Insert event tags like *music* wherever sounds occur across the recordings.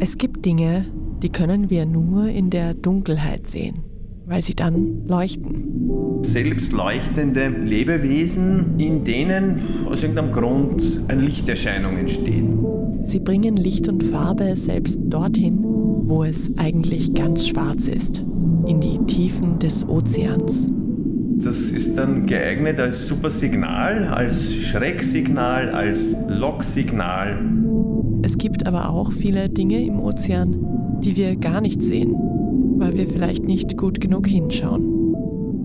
Es gibt Dinge, die können wir nur in der Dunkelheit sehen, weil sie dann leuchten. Selbst leuchtende Lebewesen, in denen aus irgendeinem Grund eine Lichterscheinung entsteht. Sie bringen Licht und Farbe selbst dorthin, wo es eigentlich ganz schwarz ist, in die Tiefen des Ozeans. Das ist dann geeignet als Supersignal, als Schrecksignal, als Locksignal. Es gibt aber auch viele Dinge im Ozean, die wir gar nicht sehen, weil wir vielleicht nicht gut genug hinschauen.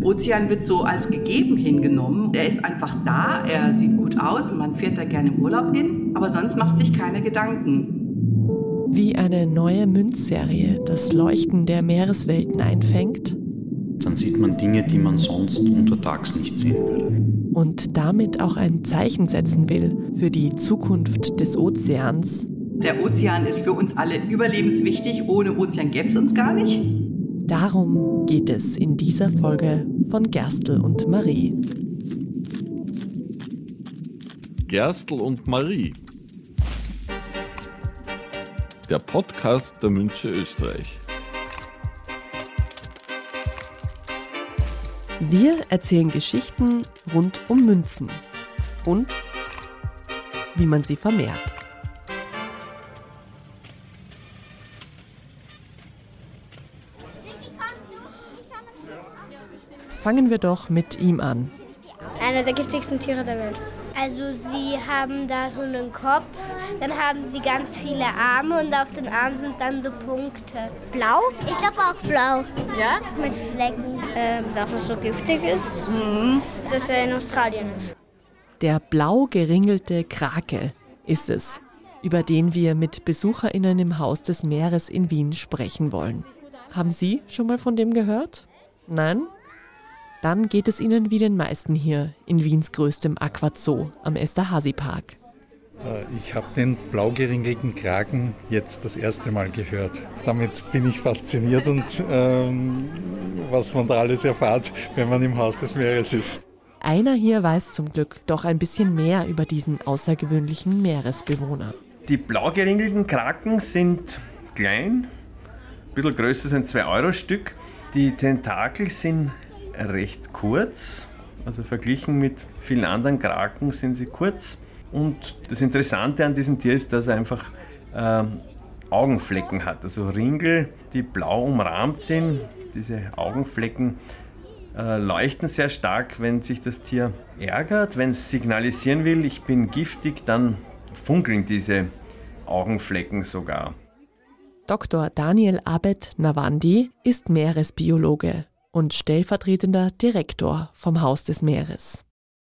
Ozean wird so als gegeben hingenommen. Er ist einfach da, er sieht gut aus und man fährt da gerne im Urlaub hin, aber sonst macht sich keine Gedanken. Wie eine neue Münzserie das Leuchten der Meereswelten einfängt. Dann sieht man Dinge, die man sonst untertags nicht sehen würde. Und damit auch ein Zeichen setzen will für die Zukunft des Ozeans. Der Ozean ist für uns alle überlebenswichtig. Ohne Ozean gäbe es uns gar nicht. Darum geht es in dieser Folge von Gerstl und Marie. Gerstl und Marie. Der Podcast der Münche Österreich. Wir erzählen Geschichten rund um Münzen und wie man sie vermehrt. Fangen wir doch mit ihm an. Einer der giftigsten Tiere der Welt. Also sie haben da so einen Kopf, dann haben sie ganz viele Arme und auf den Armen sind dann so Punkte. Blau? Ich glaube auch blau. Ja? Mit Flecken. Ähm, dass es so giftig ist. Mhm. Dass er in Australien ist. Der blau geringelte Krake ist es, über den wir mit BesucherInnen im Haus des Meeres in Wien sprechen wollen. Haben Sie schon mal von dem gehört? Nein? Dann geht es Ihnen wie den meisten hier in Wiens größtem Aquazoo am Esterhazy-Park. Äh, ich habe den blau geringelten Kraken jetzt das erste Mal gehört. Damit bin ich fasziniert und ähm, was man da alles erfahrt, wenn man im Haus des Meeres ist. Einer hier weiß zum Glück doch ein bisschen mehr über diesen außergewöhnlichen Meeresbewohner. Die blau geringelten Kraken sind klein, ein bisschen größer sind 2-Euro-Stück. Die Tentakel sind recht kurz, also verglichen mit vielen anderen Kraken sind sie kurz. Und das Interessante an diesem Tier ist, dass er einfach äh, Augenflecken hat, also Ringel, die blau umrahmt sind. Diese Augenflecken äh, leuchten sehr stark, wenn sich das Tier ärgert. Wenn es signalisieren will, ich bin giftig, dann funkeln diese Augenflecken sogar. Dr. Daniel Abed Nawandi ist Meeresbiologe und stellvertretender Direktor vom Haus des Meeres.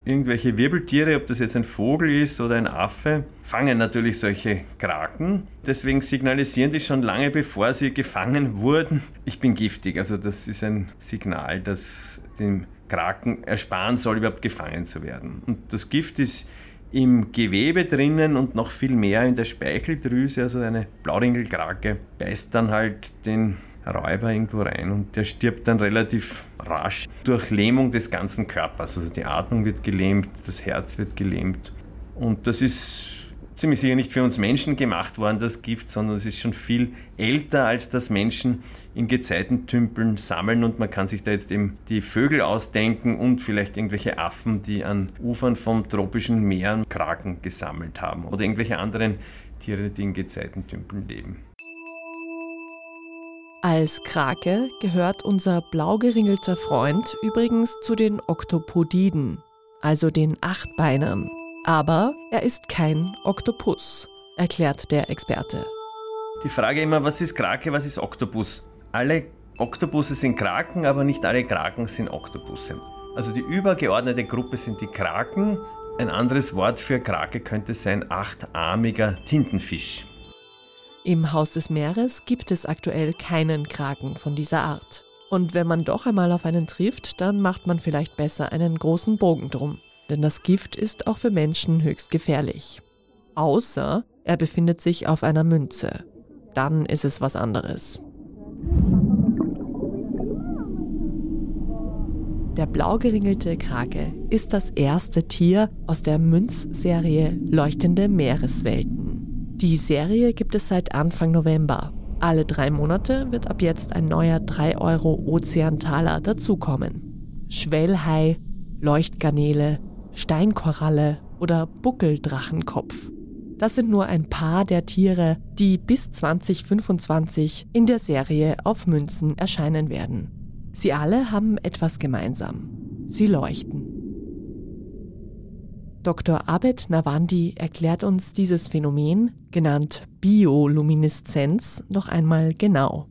Irgendwelche Wirbeltiere, ob das jetzt ein Vogel ist oder ein Affe, fangen natürlich solche Kraken. Deswegen signalisieren die schon lange bevor sie gefangen wurden, ich bin giftig. Also das ist ein Signal, das dem Kraken ersparen soll, überhaupt gefangen zu werden. Und das Gift ist im Gewebe drinnen und noch viel mehr in der Speicheldrüse. Also eine Blauringelkrake beißt dann halt den Räuber irgendwo rein und der stirbt dann relativ rasch durch Lähmung des ganzen Körpers. Also die Atmung wird gelähmt, das Herz wird gelähmt. Und das ist ziemlich sicher nicht für uns Menschen gemacht worden, das Gift, sondern es ist schon viel älter, als das Menschen in Gezeitentümpeln sammeln und man kann sich da jetzt eben die Vögel ausdenken und vielleicht irgendwelche Affen, die an Ufern von tropischen Meeren Kraken gesammelt haben oder irgendwelche anderen Tiere, die in Gezeitentümpeln leben. Als Krake gehört unser blau geringelter Freund übrigens zu den Oktopodiden, also den Achtbeinern. Aber er ist kein Oktopus, erklärt der Experte. Die Frage immer, was ist Krake, was ist Oktopus? Alle Oktopusse sind Kraken, aber nicht alle Kraken sind Oktopusse. Also die übergeordnete Gruppe sind die Kraken. Ein anderes Wort für Krake könnte sein achtarmiger Tintenfisch. Im Haus des Meeres gibt es aktuell keinen Kraken von dieser Art. Und wenn man doch einmal auf einen trifft, dann macht man vielleicht besser einen großen Bogen drum. Denn das Gift ist auch für Menschen höchst gefährlich. Außer er befindet sich auf einer Münze. Dann ist es was anderes. Der blau geringelte Krake ist das erste Tier aus der Münzserie Leuchtende Meereswelten. Die Serie gibt es seit Anfang November. Alle drei Monate wird ab jetzt ein neuer 3 Euro Ozeantaler dazukommen. Schwellhai, Leuchtgarnele, Steinkoralle oder Buckeldrachenkopf. Das sind nur ein paar der Tiere, die bis 2025 in der Serie auf Münzen erscheinen werden. Sie alle haben etwas gemeinsam. Sie leuchten. Dr. Abed Nawandi erklärt uns dieses Phänomen, genannt Biolumineszenz, noch einmal genau.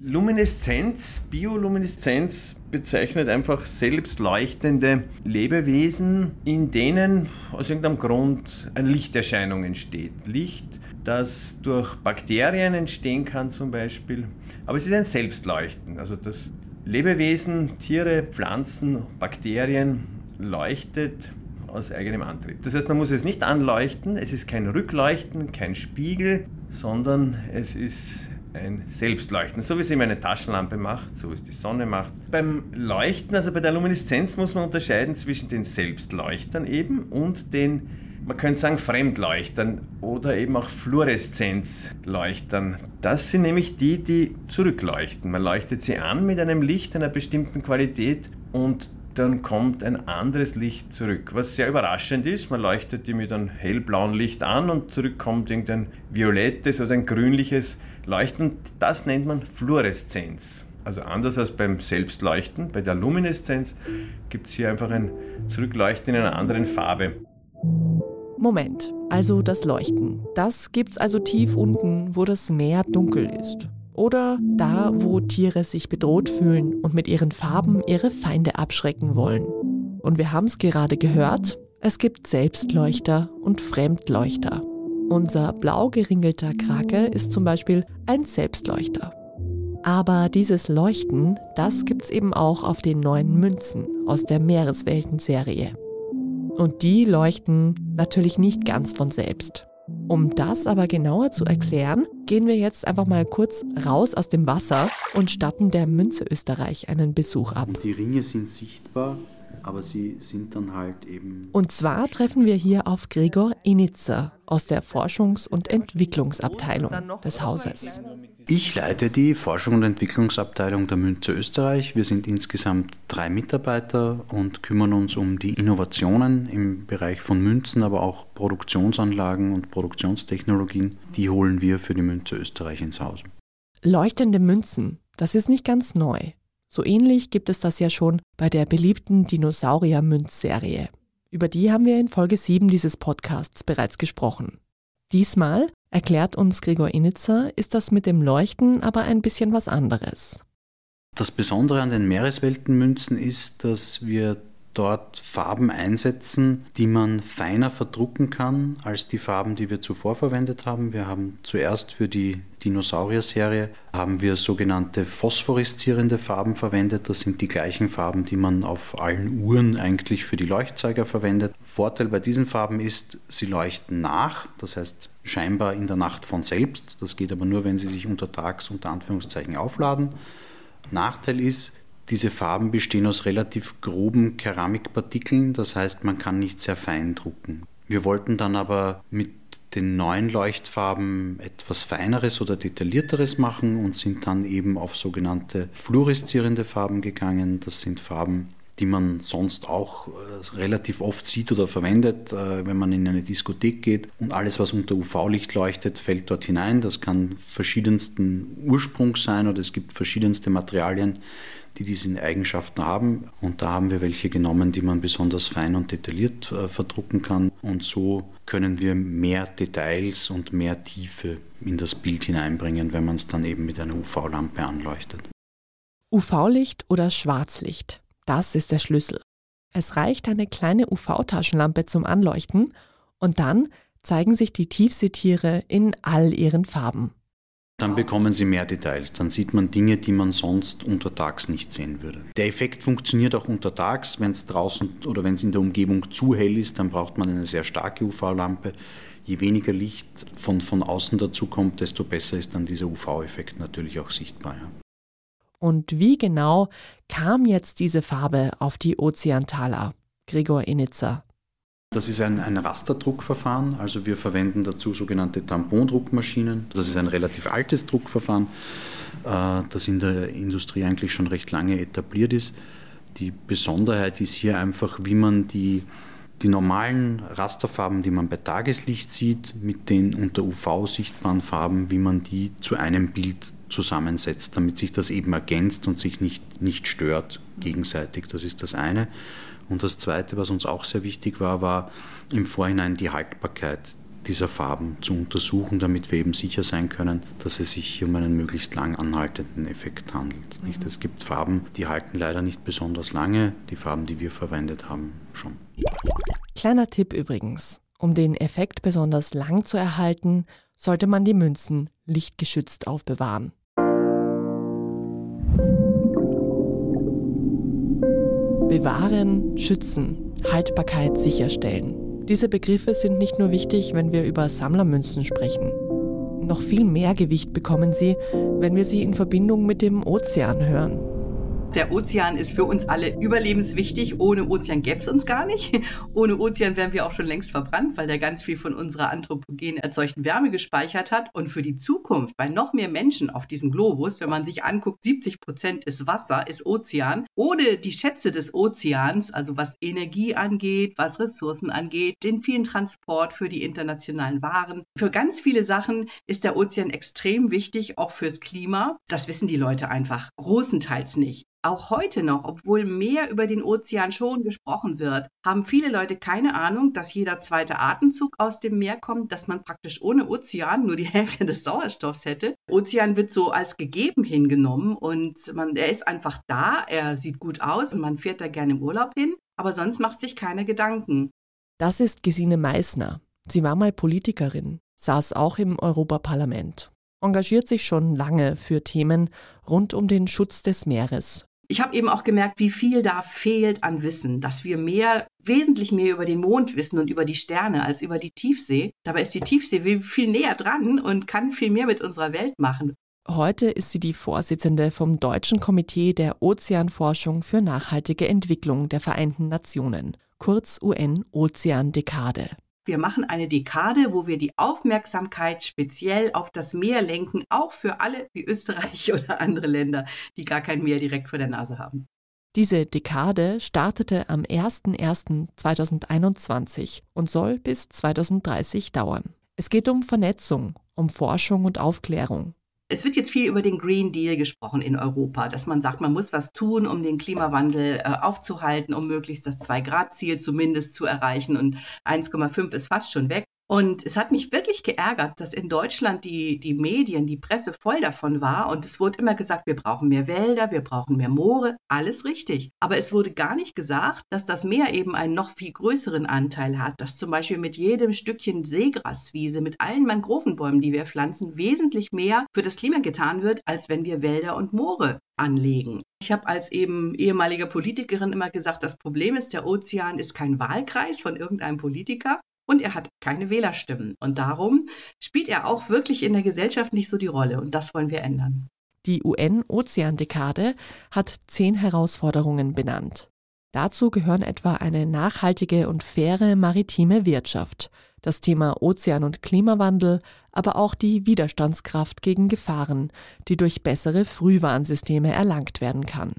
Lumineszenz, Biolumineszenz bezeichnet einfach selbstleuchtende Lebewesen, in denen aus irgendeinem Grund eine Lichterscheinung entsteht. Licht, das durch Bakterien entstehen kann zum Beispiel, aber es ist ein Selbstleuchten. Also das Lebewesen, Tiere, Pflanzen, Bakterien leuchtet aus eigenem Antrieb. Das heißt, man muss es nicht anleuchten, es ist kein Rückleuchten, kein Spiegel, sondern es ist ein Selbstleuchten, so wie es eben eine Taschenlampe macht, so wie es die Sonne macht. Beim Leuchten, also bei der Lumineszenz, muss man unterscheiden zwischen den Selbstleuchtern eben und den, man könnte sagen, Fremdleuchtern oder eben auch Fluoreszenzleuchtern. Das sind nämlich die, die zurückleuchten. Man leuchtet sie an mit einem Licht einer bestimmten Qualität und dann kommt ein anderes Licht zurück, was sehr überraschend ist. Man leuchtet die mit einem hellblauen Licht an und zurück kommt irgendein violettes oder ein grünliches Leuchten. Das nennt man Fluoreszenz. Also anders als beim Selbstleuchten, bei der Lumineszenz gibt es hier einfach ein Zurückleuchten in einer anderen Farbe. Moment, also das Leuchten. Das gibt's also tief unten, wo das Meer dunkel ist oder da, wo Tiere sich bedroht fühlen und mit ihren Farben ihre Feinde abschrecken wollen. Und wir haben es gerade gehört, es gibt Selbstleuchter und Fremdleuchter. Unser blau geringelter Krake ist zum Beispiel ein Selbstleuchter. Aber dieses Leuchten, das gibt's eben auch auf den neuen Münzen aus der Meereswelten-Serie. Und die leuchten natürlich nicht ganz von selbst. Um das aber genauer zu erklären, gehen wir jetzt einfach mal kurz raus aus dem Wasser und statten der Münze Österreich einen Besuch ab. Die Ringe sind sichtbar, aber sie sind dann halt eben. Und zwar treffen wir hier auf Gregor Initzer aus der Forschungs- und Entwicklungsabteilung des Hauses. Ich leite die Forschung und Entwicklungsabteilung der Münze Österreich. Wir sind insgesamt drei Mitarbeiter und kümmern uns um die Innovationen im Bereich von Münzen, aber auch Produktionsanlagen und Produktionstechnologien. Die holen wir für die Münze Österreich ins Haus. Leuchtende Münzen, das ist nicht ganz neu. So ähnlich gibt es das ja schon bei der beliebten Dinosaurier-Münzserie. Über die haben wir in Folge 7 dieses Podcasts bereits gesprochen. Diesmal, erklärt uns Gregor Initzer, ist das mit dem Leuchten aber ein bisschen was anderes. Das Besondere an den Meeresweltenmünzen ist, dass wir dort Farben einsetzen, die man feiner verdrucken kann als die Farben, die wir zuvor verwendet haben. Wir haben zuerst für die Dinosaurier-Serie haben wir sogenannte phosphoreszierende Farben verwendet. Das sind die gleichen Farben, die man auf allen Uhren eigentlich für die Leuchtzeiger verwendet. Vorteil bei diesen Farben ist, sie leuchten nach, das heißt scheinbar in der Nacht von selbst. Das geht aber nur, wenn sie sich untertags unter Anführungszeichen aufladen. Nachteil ist, diese Farben bestehen aus relativ groben Keramikpartikeln, das heißt, man kann nicht sehr fein drucken. Wir wollten dann aber mit den neuen Leuchtfarben etwas Feineres oder Detaillierteres machen und sind dann eben auf sogenannte fluoreszierende Farben gegangen. Das sind Farben, die man sonst auch äh, relativ oft sieht oder verwendet, äh, wenn man in eine Diskothek geht. Und alles, was unter UV-Licht leuchtet, fällt dort hinein. Das kann verschiedensten Ursprungs sein oder es gibt verschiedenste Materialien, die diese Eigenschaften haben. Und da haben wir welche genommen, die man besonders fein und detailliert äh, verdrucken kann. Und so können wir mehr Details und mehr Tiefe in das Bild hineinbringen, wenn man es dann eben mit einer UV-Lampe anleuchtet. UV-Licht oder Schwarzlicht, das ist der Schlüssel. Es reicht eine kleine UV-Taschenlampe zum Anleuchten und dann zeigen sich die Tiefseetiere in all ihren Farben. Dann bekommen Sie mehr Details. Dann sieht man Dinge, die man sonst untertags nicht sehen würde. Der Effekt funktioniert auch untertags. Wenn es draußen oder wenn es in der Umgebung zu hell ist, dann braucht man eine sehr starke UV-Lampe. Je weniger Licht von, von außen dazu kommt, desto besser ist dann dieser UV-Effekt natürlich auch sichtbar. Ja. Und wie genau kam jetzt diese Farbe auf die Ozeantala? Gregor Initzer. Das ist ein, ein Rasterdruckverfahren, also wir verwenden dazu sogenannte Tampondruckmaschinen. Das ist ein relativ altes Druckverfahren, äh, das in der Industrie eigentlich schon recht lange etabliert ist. Die Besonderheit ist hier einfach, wie man die, die normalen Rasterfarben, die man bei Tageslicht sieht, mit den unter UV sichtbaren Farben, wie man die zu einem Bild zusammensetzt, damit sich das eben ergänzt und sich nicht, nicht stört gegenseitig. Das ist das eine. Und das zweite, was uns auch sehr wichtig war, war im Vorhinein die Haltbarkeit dieser Farben zu untersuchen, damit wir eben sicher sein können, dass es sich hier um einen möglichst lang anhaltenden Effekt handelt. Nicht? Es gibt Farben, die halten leider nicht besonders lange, die Farben, die wir verwendet haben, schon. Kleiner Tipp übrigens. Um den Effekt besonders lang zu erhalten, sollte man die Münzen lichtgeschützt aufbewahren. Bewahren, schützen, Haltbarkeit sicherstellen. Diese Begriffe sind nicht nur wichtig, wenn wir über Sammlermünzen sprechen. Noch viel mehr Gewicht bekommen sie, wenn wir sie in Verbindung mit dem Ozean hören. Der Ozean ist für uns alle überlebenswichtig. Ohne Ozean gäbe es uns gar nicht. Ohne Ozean wären wir auch schon längst verbrannt, weil der ganz viel von unserer anthropogen erzeugten Wärme gespeichert hat. Und für die Zukunft, bei noch mehr Menschen auf diesem Globus, wenn man sich anguckt, 70 Prozent ist Wasser, ist Ozean. Ohne die Schätze des Ozeans, also was Energie angeht, was Ressourcen angeht, den vielen Transport für die internationalen Waren, für ganz viele Sachen ist der Ozean extrem wichtig, auch fürs Klima. Das wissen die Leute einfach großenteils nicht. Auch heute noch, obwohl mehr über den Ozean schon gesprochen wird, haben viele Leute keine Ahnung, dass jeder zweite Atemzug aus dem Meer kommt, dass man praktisch ohne Ozean nur die *laughs* Hälfte des Sauerstoffs hätte. Ozean wird so als gegeben hingenommen und man, er ist einfach da, er sieht gut aus und man fährt da gerne im Urlaub hin, aber sonst macht sich keine Gedanken. Das ist Gesine Meissner. Sie war mal Politikerin, saß auch im Europaparlament engagiert sich schon lange für Themen rund um den Schutz des Meeres ich habe eben auch gemerkt, wie viel da fehlt an Wissen, dass wir mehr, wesentlich mehr über den Mond wissen und über die Sterne als über die Tiefsee. Dabei ist die Tiefsee viel näher dran und kann viel mehr mit unserer Welt machen. Heute ist sie die Vorsitzende vom Deutschen Komitee der Ozeanforschung für nachhaltige Entwicklung der Vereinten Nationen, kurz UN-Ozean-Dekade. Wir machen eine Dekade, wo wir die Aufmerksamkeit speziell auf das Meer lenken, auch für alle wie Österreich *laughs* oder andere Länder, die gar kein Meer direkt vor der Nase haben. Diese Dekade startete am 01.01.2021 und soll bis 2030 dauern. Es geht um Vernetzung, um Forschung und Aufklärung, es wird jetzt viel über den Green Deal gesprochen in Europa, dass man sagt, man muss was tun, um den Klimawandel äh, aufzuhalten, um möglichst das Zwei-Grad-Ziel zumindest zu erreichen. Und 1,5 ist fast schon weg. Und es hat mich wirklich geärgert, dass in Deutschland die, die Medien, die Presse voll davon war. Und es wurde immer gesagt, wir brauchen mehr Wälder, wir brauchen mehr Moore. Alles richtig. Aber es wurde gar nicht gesagt, dass das Meer eben einen noch viel größeren Anteil hat. Dass zum Beispiel mit jedem Stückchen Seegraswiese, mit allen Mangrovenbäumen, die wir pflanzen, wesentlich mehr für das Klima getan wird, als wenn wir Wälder und Moore anlegen. Ich habe als eben ehemalige Politikerin immer gesagt, das Problem ist, der Ozean ist kein Wahlkreis von irgendeinem Politiker, und er hat keine Wählerstimmen. Und darum spielt er auch wirklich in der Gesellschaft nicht so die Rolle. Und das wollen wir ändern. Die UN-Ozeandekade hat zehn Herausforderungen benannt. Dazu gehören etwa eine nachhaltige und faire maritime Wirtschaft, das Thema Ozean- und Klimawandel, aber auch die Widerstandskraft gegen Gefahren, die durch bessere Frühwarnsysteme erlangt werden kann.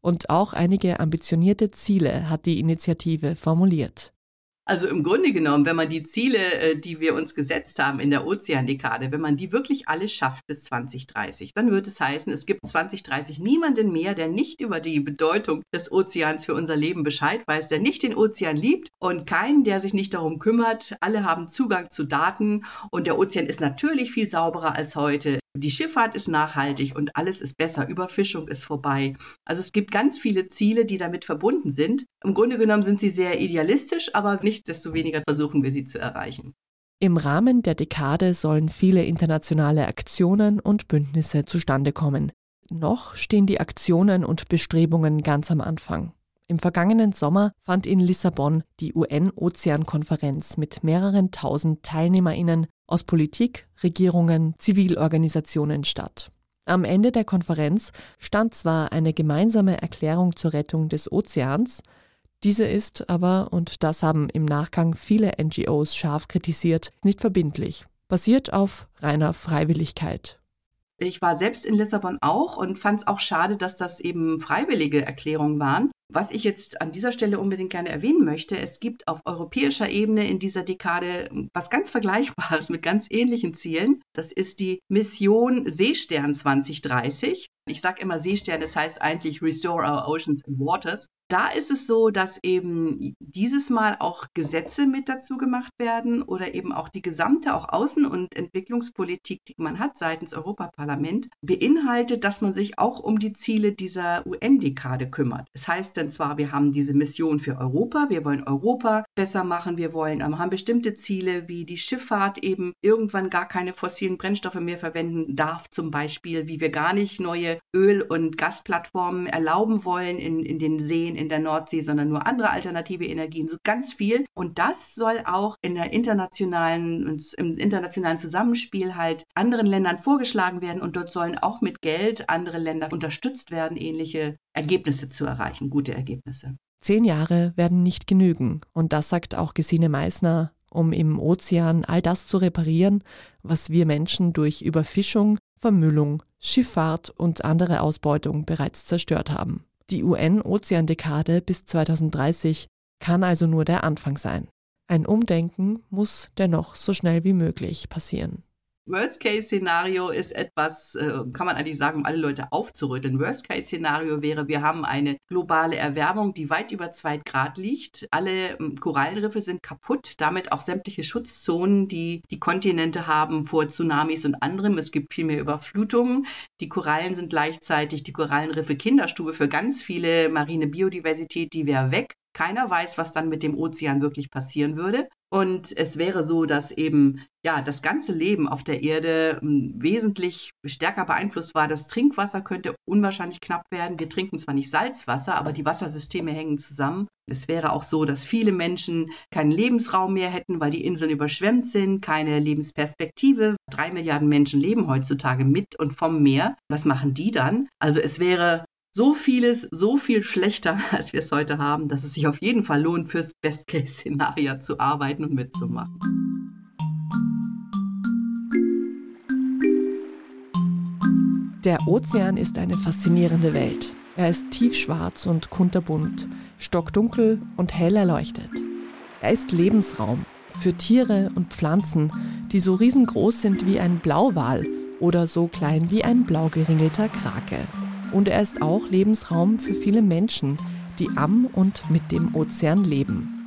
Und auch einige ambitionierte Ziele hat die Initiative formuliert. Also im Grunde genommen, wenn man die Ziele, äh, die wir uns gesetzt haben in der Ozeandekade, wenn man die wirklich alle schafft bis 2030, dann wird es heißen, es gibt 2030 niemanden mehr, der nicht über die Bedeutung des Ozeans für unser Leben Bescheid weiß, der nicht den Ozean liebt und keinen, der sich nicht darum kümmert. Alle haben Zugang zu Daten und der Ozean ist natürlich viel sauberer als heute. Die Schifffahrt ist nachhaltig und alles ist besser. Überfischung ist vorbei. Also es gibt ganz viele Ziele, die damit verbunden sind. Im Grunde genommen sind sie sehr idealistisch, aber nichtsdestoweniger versuchen wir sie zu erreichen. Im Rahmen der Dekade sollen viele internationale Aktionen und Bündnisse zustande kommen. Noch stehen die Aktionen und Bestrebungen ganz am Anfang. Im vergangenen Sommer fand in Lissabon die UN-Ozean-Konferenz mit mehreren tausend Teilnehmerinnen aus Politik, Regierungen, Zivilorganisationen statt. Am Ende der Konferenz stand zwar eine gemeinsame Erklärung zur Rettung des Ozeans, Diese ist aber, und das haben im Nachgang viele NGOs scharf kritisiert, nicht verbindlich, basiert auf reiner Freiwilligkeit. Ich war selbst in Lissabon auch und fand es auch schade, dass das eben freiwillige Erklärungen waren. Was ich jetzt an dieser Stelle unbedingt gerne erwähnen möchte, es gibt auf europäischer Ebene in dieser Dekade was ganz Vergleichbares mit ganz ähnlichen Zielen. Das ist die Mission Seestern 2030. Ich sage immer Seestern, das heißt eigentlich Restore Our Oceans and Waters. Da ist es so, dass eben dieses Mal auch Gesetze mit dazu gemacht werden oder eben auch die gesamte auch Außen- und Entwicklungspolitik, die man hat seitens Europaparlament, beinhaltet, dass man sich auch um die Ziele dieser UN-Dekade kümmert. Das heißt denn zwar, wir haben diese Mission für Europa, wir wollen Europa besser machen, wir wollen, ähm, haben bestimmte Ziele, wie die Schifffahrt eben irgendwann gar keine fossilen Brennstoffe mehr verwenden darf, zum Beispiel, wie wir gar nicht neue Öl- und Gasplattformen erlauben wollen in, in den Seen in der Nordsee, sondern nur andere alternative Energien, so ganz viel. Und das soll auch in der internationalen, im internationalen Zusammenspiel halt anderen Ländern vorgeschlagen werden und dort sollen auch mit Geld andere Länder unterstützt werden, ähnliche Ergebnisse zu erreichen, gute Ergebnisse. Zehn Jahre werden nicht genügen. Und das sagt auch Gesine Meissner, um im Ozean all das zu reparieren, was wir Menschen durch Überfischung, Vermüllung, Schifffahrt und andere Ausbeutung bereits zerstört haben. Die UN-Ozeandekade bis 2030 kann also nur der Anfang sein. Ein Umdenken muss dennoch so schnell wie möglich passieren. Worst-Case-Szenario ist etwas, äh, kann man eigentlich sagen, um alle Leute aufzurütteln. Worst-Case-Szenario wäre, wir haben eine globale Erwärmung, die weit über zwei Grad liegt. Alle ähm, Korallenriffe sind kaputt, damit auch sämtliche Schutzzonen, die die Kontinente haben vor Tsunamis und anderem. Es gibt viel mehr Überflutungen. Die Korallen sind gleichzeitig die Korallenriffe Kinderstube für ganz viele marine Biodiversität, die wäre weg. Keiner weiß, was dann mit dem Ozean wirklich passieren würde. Und es wäre so, dass eben ja das ganze Leben auf der Erde ähm, wesentlich stärker beeinflusst war. Das Trinkwasser könnte unwahrscheinlich knapp werden. Wir trinken zwar nicht Salzwasser, aber die Wassersysteme hängen zusammen. Es wäre auch so, dass viele Menschen keinen Lebensraum mehr hätten, weil die Inseln überschwemmt sind, keine Lebensperspektive. Drei Milliarden Menschen leben heutzutage mit und vom Meer. Was machen die dann? Also es wäre so vieles, so viel schlechter, *laughs* als wir es heute haben, dass es sich auf jeden Fall lohnt, fürs Best-Case-Szenario *laughs* zu arbeiten und mitzumachen. Der Ozean ist eine faszinierende Welt. Er ist tiefschwarz und kunterbunt, stockdunkel und hell erleuchtet. Er ist Lebensraum für Tiere und Pflanzen, die so riesengroß sind wie ein Blauwal oder so klein wie ein blau geringelter Krake. Und er ist auch Lebensraum für viele Menschen, die am und mit dem Ozean leben.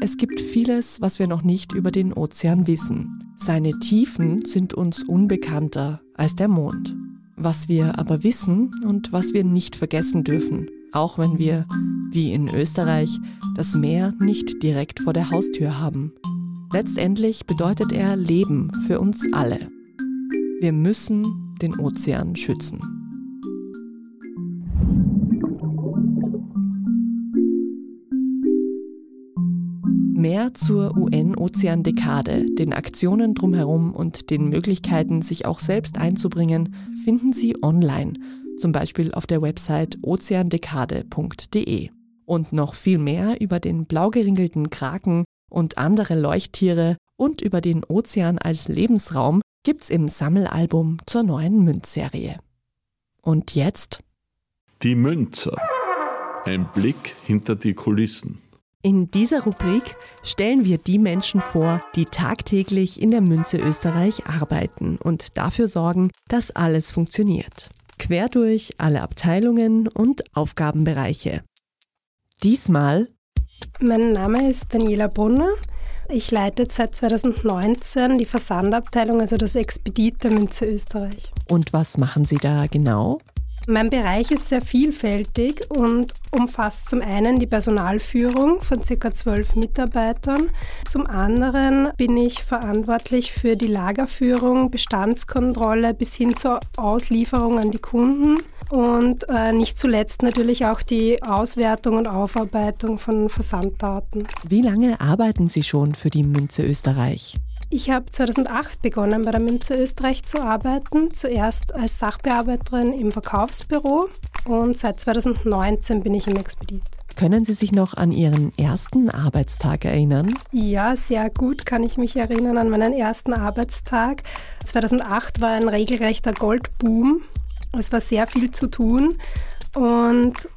Es gibt vieles, was wir noch nicht über den Ozean wissen. Seine Tiefen sind uns unbekannter als der Mond. Was wir aber wissen und was wir nicht vergessen dürfen, auch wenn wir, wie in Österreich, das Meer nicht direkt vor der Haustür haben. Letztendlich bedeutet er Leben für uns alle. Wir müssen den Ozean schützen. Mehr zur UN-Ozean-Dekade, den Aktionen drumherum und den Möglichkeiten, sich auch selbst einzubringen, finden Sie online, zum Beispiel auf der Website ozeandekade.de. Und noch viel mehr über den blau geringelten Kraken und andere Leuchttiere und über den Ozean als Lebensraum gibt's im Sammelalbum zur neuen Münzserie. Und jetzt? Die Münzer. Ein Blick hinter die Kulissen. In dieser Rubrik stellen wir die Menschen vor, die tagtäglich in der Münze Österreich arbeiten und dafür sorgen, dass alles funktioniert. Quer durch alle Abteilungen und Aufgabenbereiche. Diesmal. Mein Name ist Daniela Brunner. Ich leite seit 2019 die Versandabteilung, also das Expedit der Münze Österreich. Und was machen Sie da genau? Mein Bereich ist sehr vielfältig und umfasst zum einen die Personalführung von ca. zwölf Mitarbeitern. Zum anderen bin ich verantwortlich für die Lagerführung, Bestandskontrolle bis hin zur Auslieferung an die Kunden und äh, nicht zuletzt natürlich auch die Auswertung und Aufarbeitung von Versanddaten. Wie lange arbeiten Sie schon für die Münze Österreich? Ich habe 2008 begonnen, bei der Münze Österreich zu arbeiten. Zuerst als Sachbearbeiterin im Verkaufsbüro und seit 2019 bin ich im Expedit. Können Sie sich noch an Ihren ersten Arbeitstag erinnern? Ja, sehr gut kann ich mich erinnern an meinen ersten Arbeitstag. 2008 war ein regelrechter Goldboom. Es war sehr viel zu tun und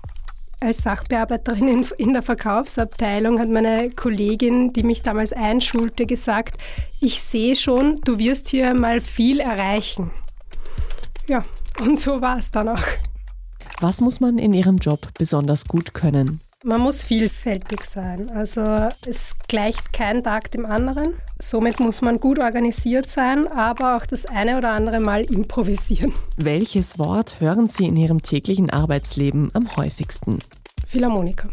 als Sachbearbeiterin in, in, der Verkaufsabteilung hat meine Kollegin, die mich damals einschulte, gesagt, ich sehe schon, du wirst hier mal viel erreichen. Ja, und so war es dann auch. Was muss man in Ihrem Job besonders gut können? Man muss vielfältig sein. Also es gleicht kein Tag dem anderen. Somit muss man gut organisiert sein, aber auch das eine oder andere Mal improvisieren. Welches Wort hören Sie in Ihrem täglichen Arbeitsleben am häufigsten? Philharmoniker.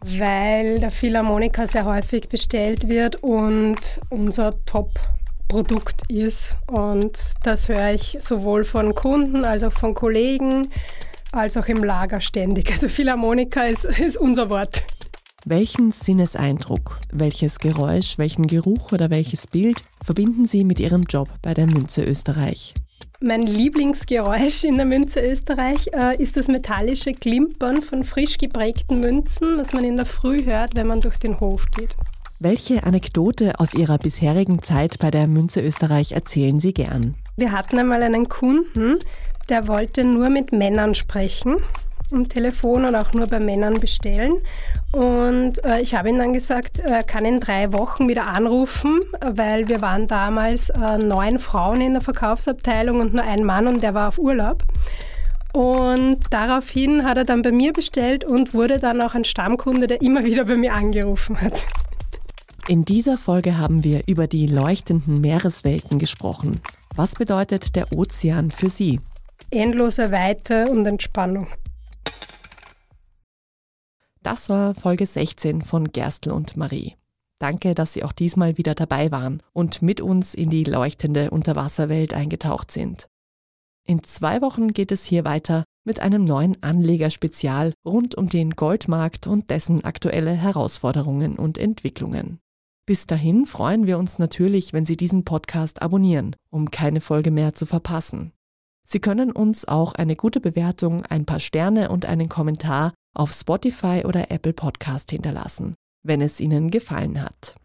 Weil der Philharmoniker sehr häufig bestellt wird und unser Top Produkt ist. Und das höre ich sowohl von Kunden als auch von Kollegen als auch im Lager ständig. Also Philharmonika ist, ist unser Wort. Welchen Sinneseindruck, welches Geräusch, welchen Geruch oder welches Bild verbinden Sie mit Ihrem Job bei der Münze Österreich? Mein Lieblingsgeräusch in der Münze Österreich äh, ist das metallische Klimpern von frisch geprägten Münzen, das man in der Früh hört, wenn man durch den Hof geht. Welche Anekdote aus Ihrer bisherigen Zeit bei der Münze Österreich erzählen Sie gern? Wir hatten einmal einen Kunden, der wollte nur mit Männern sprechen am Telefon und auch nur bei Männern bestellen. Und äh, ich habe ihm dann gesagt, er kann in drei Wochen wieder anrufen, weil wir waren damals äh, neun Frauen in der Verkaufsabteilung und nur ein Mann und der war auf Urlaub. Und daraufhin hat er dann bei mir bestellt und wurde dann auch ein Stammkunde, der immer wieder bei mir angerufen hat. In dieser Folge haben wir über die leuchtenden Meereswelten gesprochen. Was bedeutet der Ozean für Sie? Endlose Weite und Entspannung. Das war Folge 16 von Gerstl und Marie. Danke, dass Sie auch diesmal wieder dabei waren und mit uns in die leuchtende Unterwasserwelt eingetaucht sind. In zwei Wochen geht es hier weiter mit einem neuen Anlegerspezial rund um den Goldmarkt und dessen aktuelle Herausforderungen und Entwicklungen. Bis dahin freuen wir uns natürlich, wenn Sie diesen Podcast abonnieren, um keine Folge mehr zu verpassen. Sie können uns auch eine gute Bewertung, ein paar Sterne und einen Kommentar auf Spotify oder Apple Podcast hinterlassen, wenn es Ihnen gefallen hat.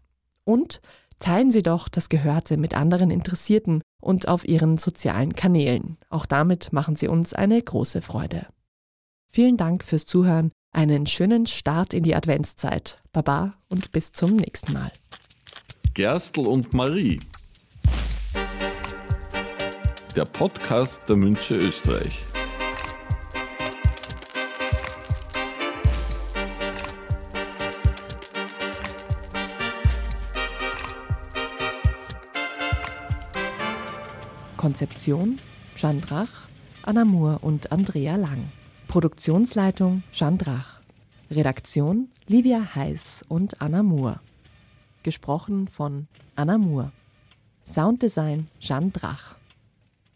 Und teilen Sie doch das Gehörte mit anderen Interessierten und auf Ihren sozialen Kanälen. Auch damit machen Sie uns eine große Freude. Vielen Dank fürs Zuhören, einen schönen Start in die Adventszeit. Baba und bis zum nächsten Mal. Gerstl und Marie der Podcast der Münze Österreich. Konzeption Drach, Anna Moore und Andrea Lang. Produktionsleitung Drach. Redaktion Livia Heiß und Anna Moore. Gesprochen von Anna Moore. Sounddesign Jeanne Drach.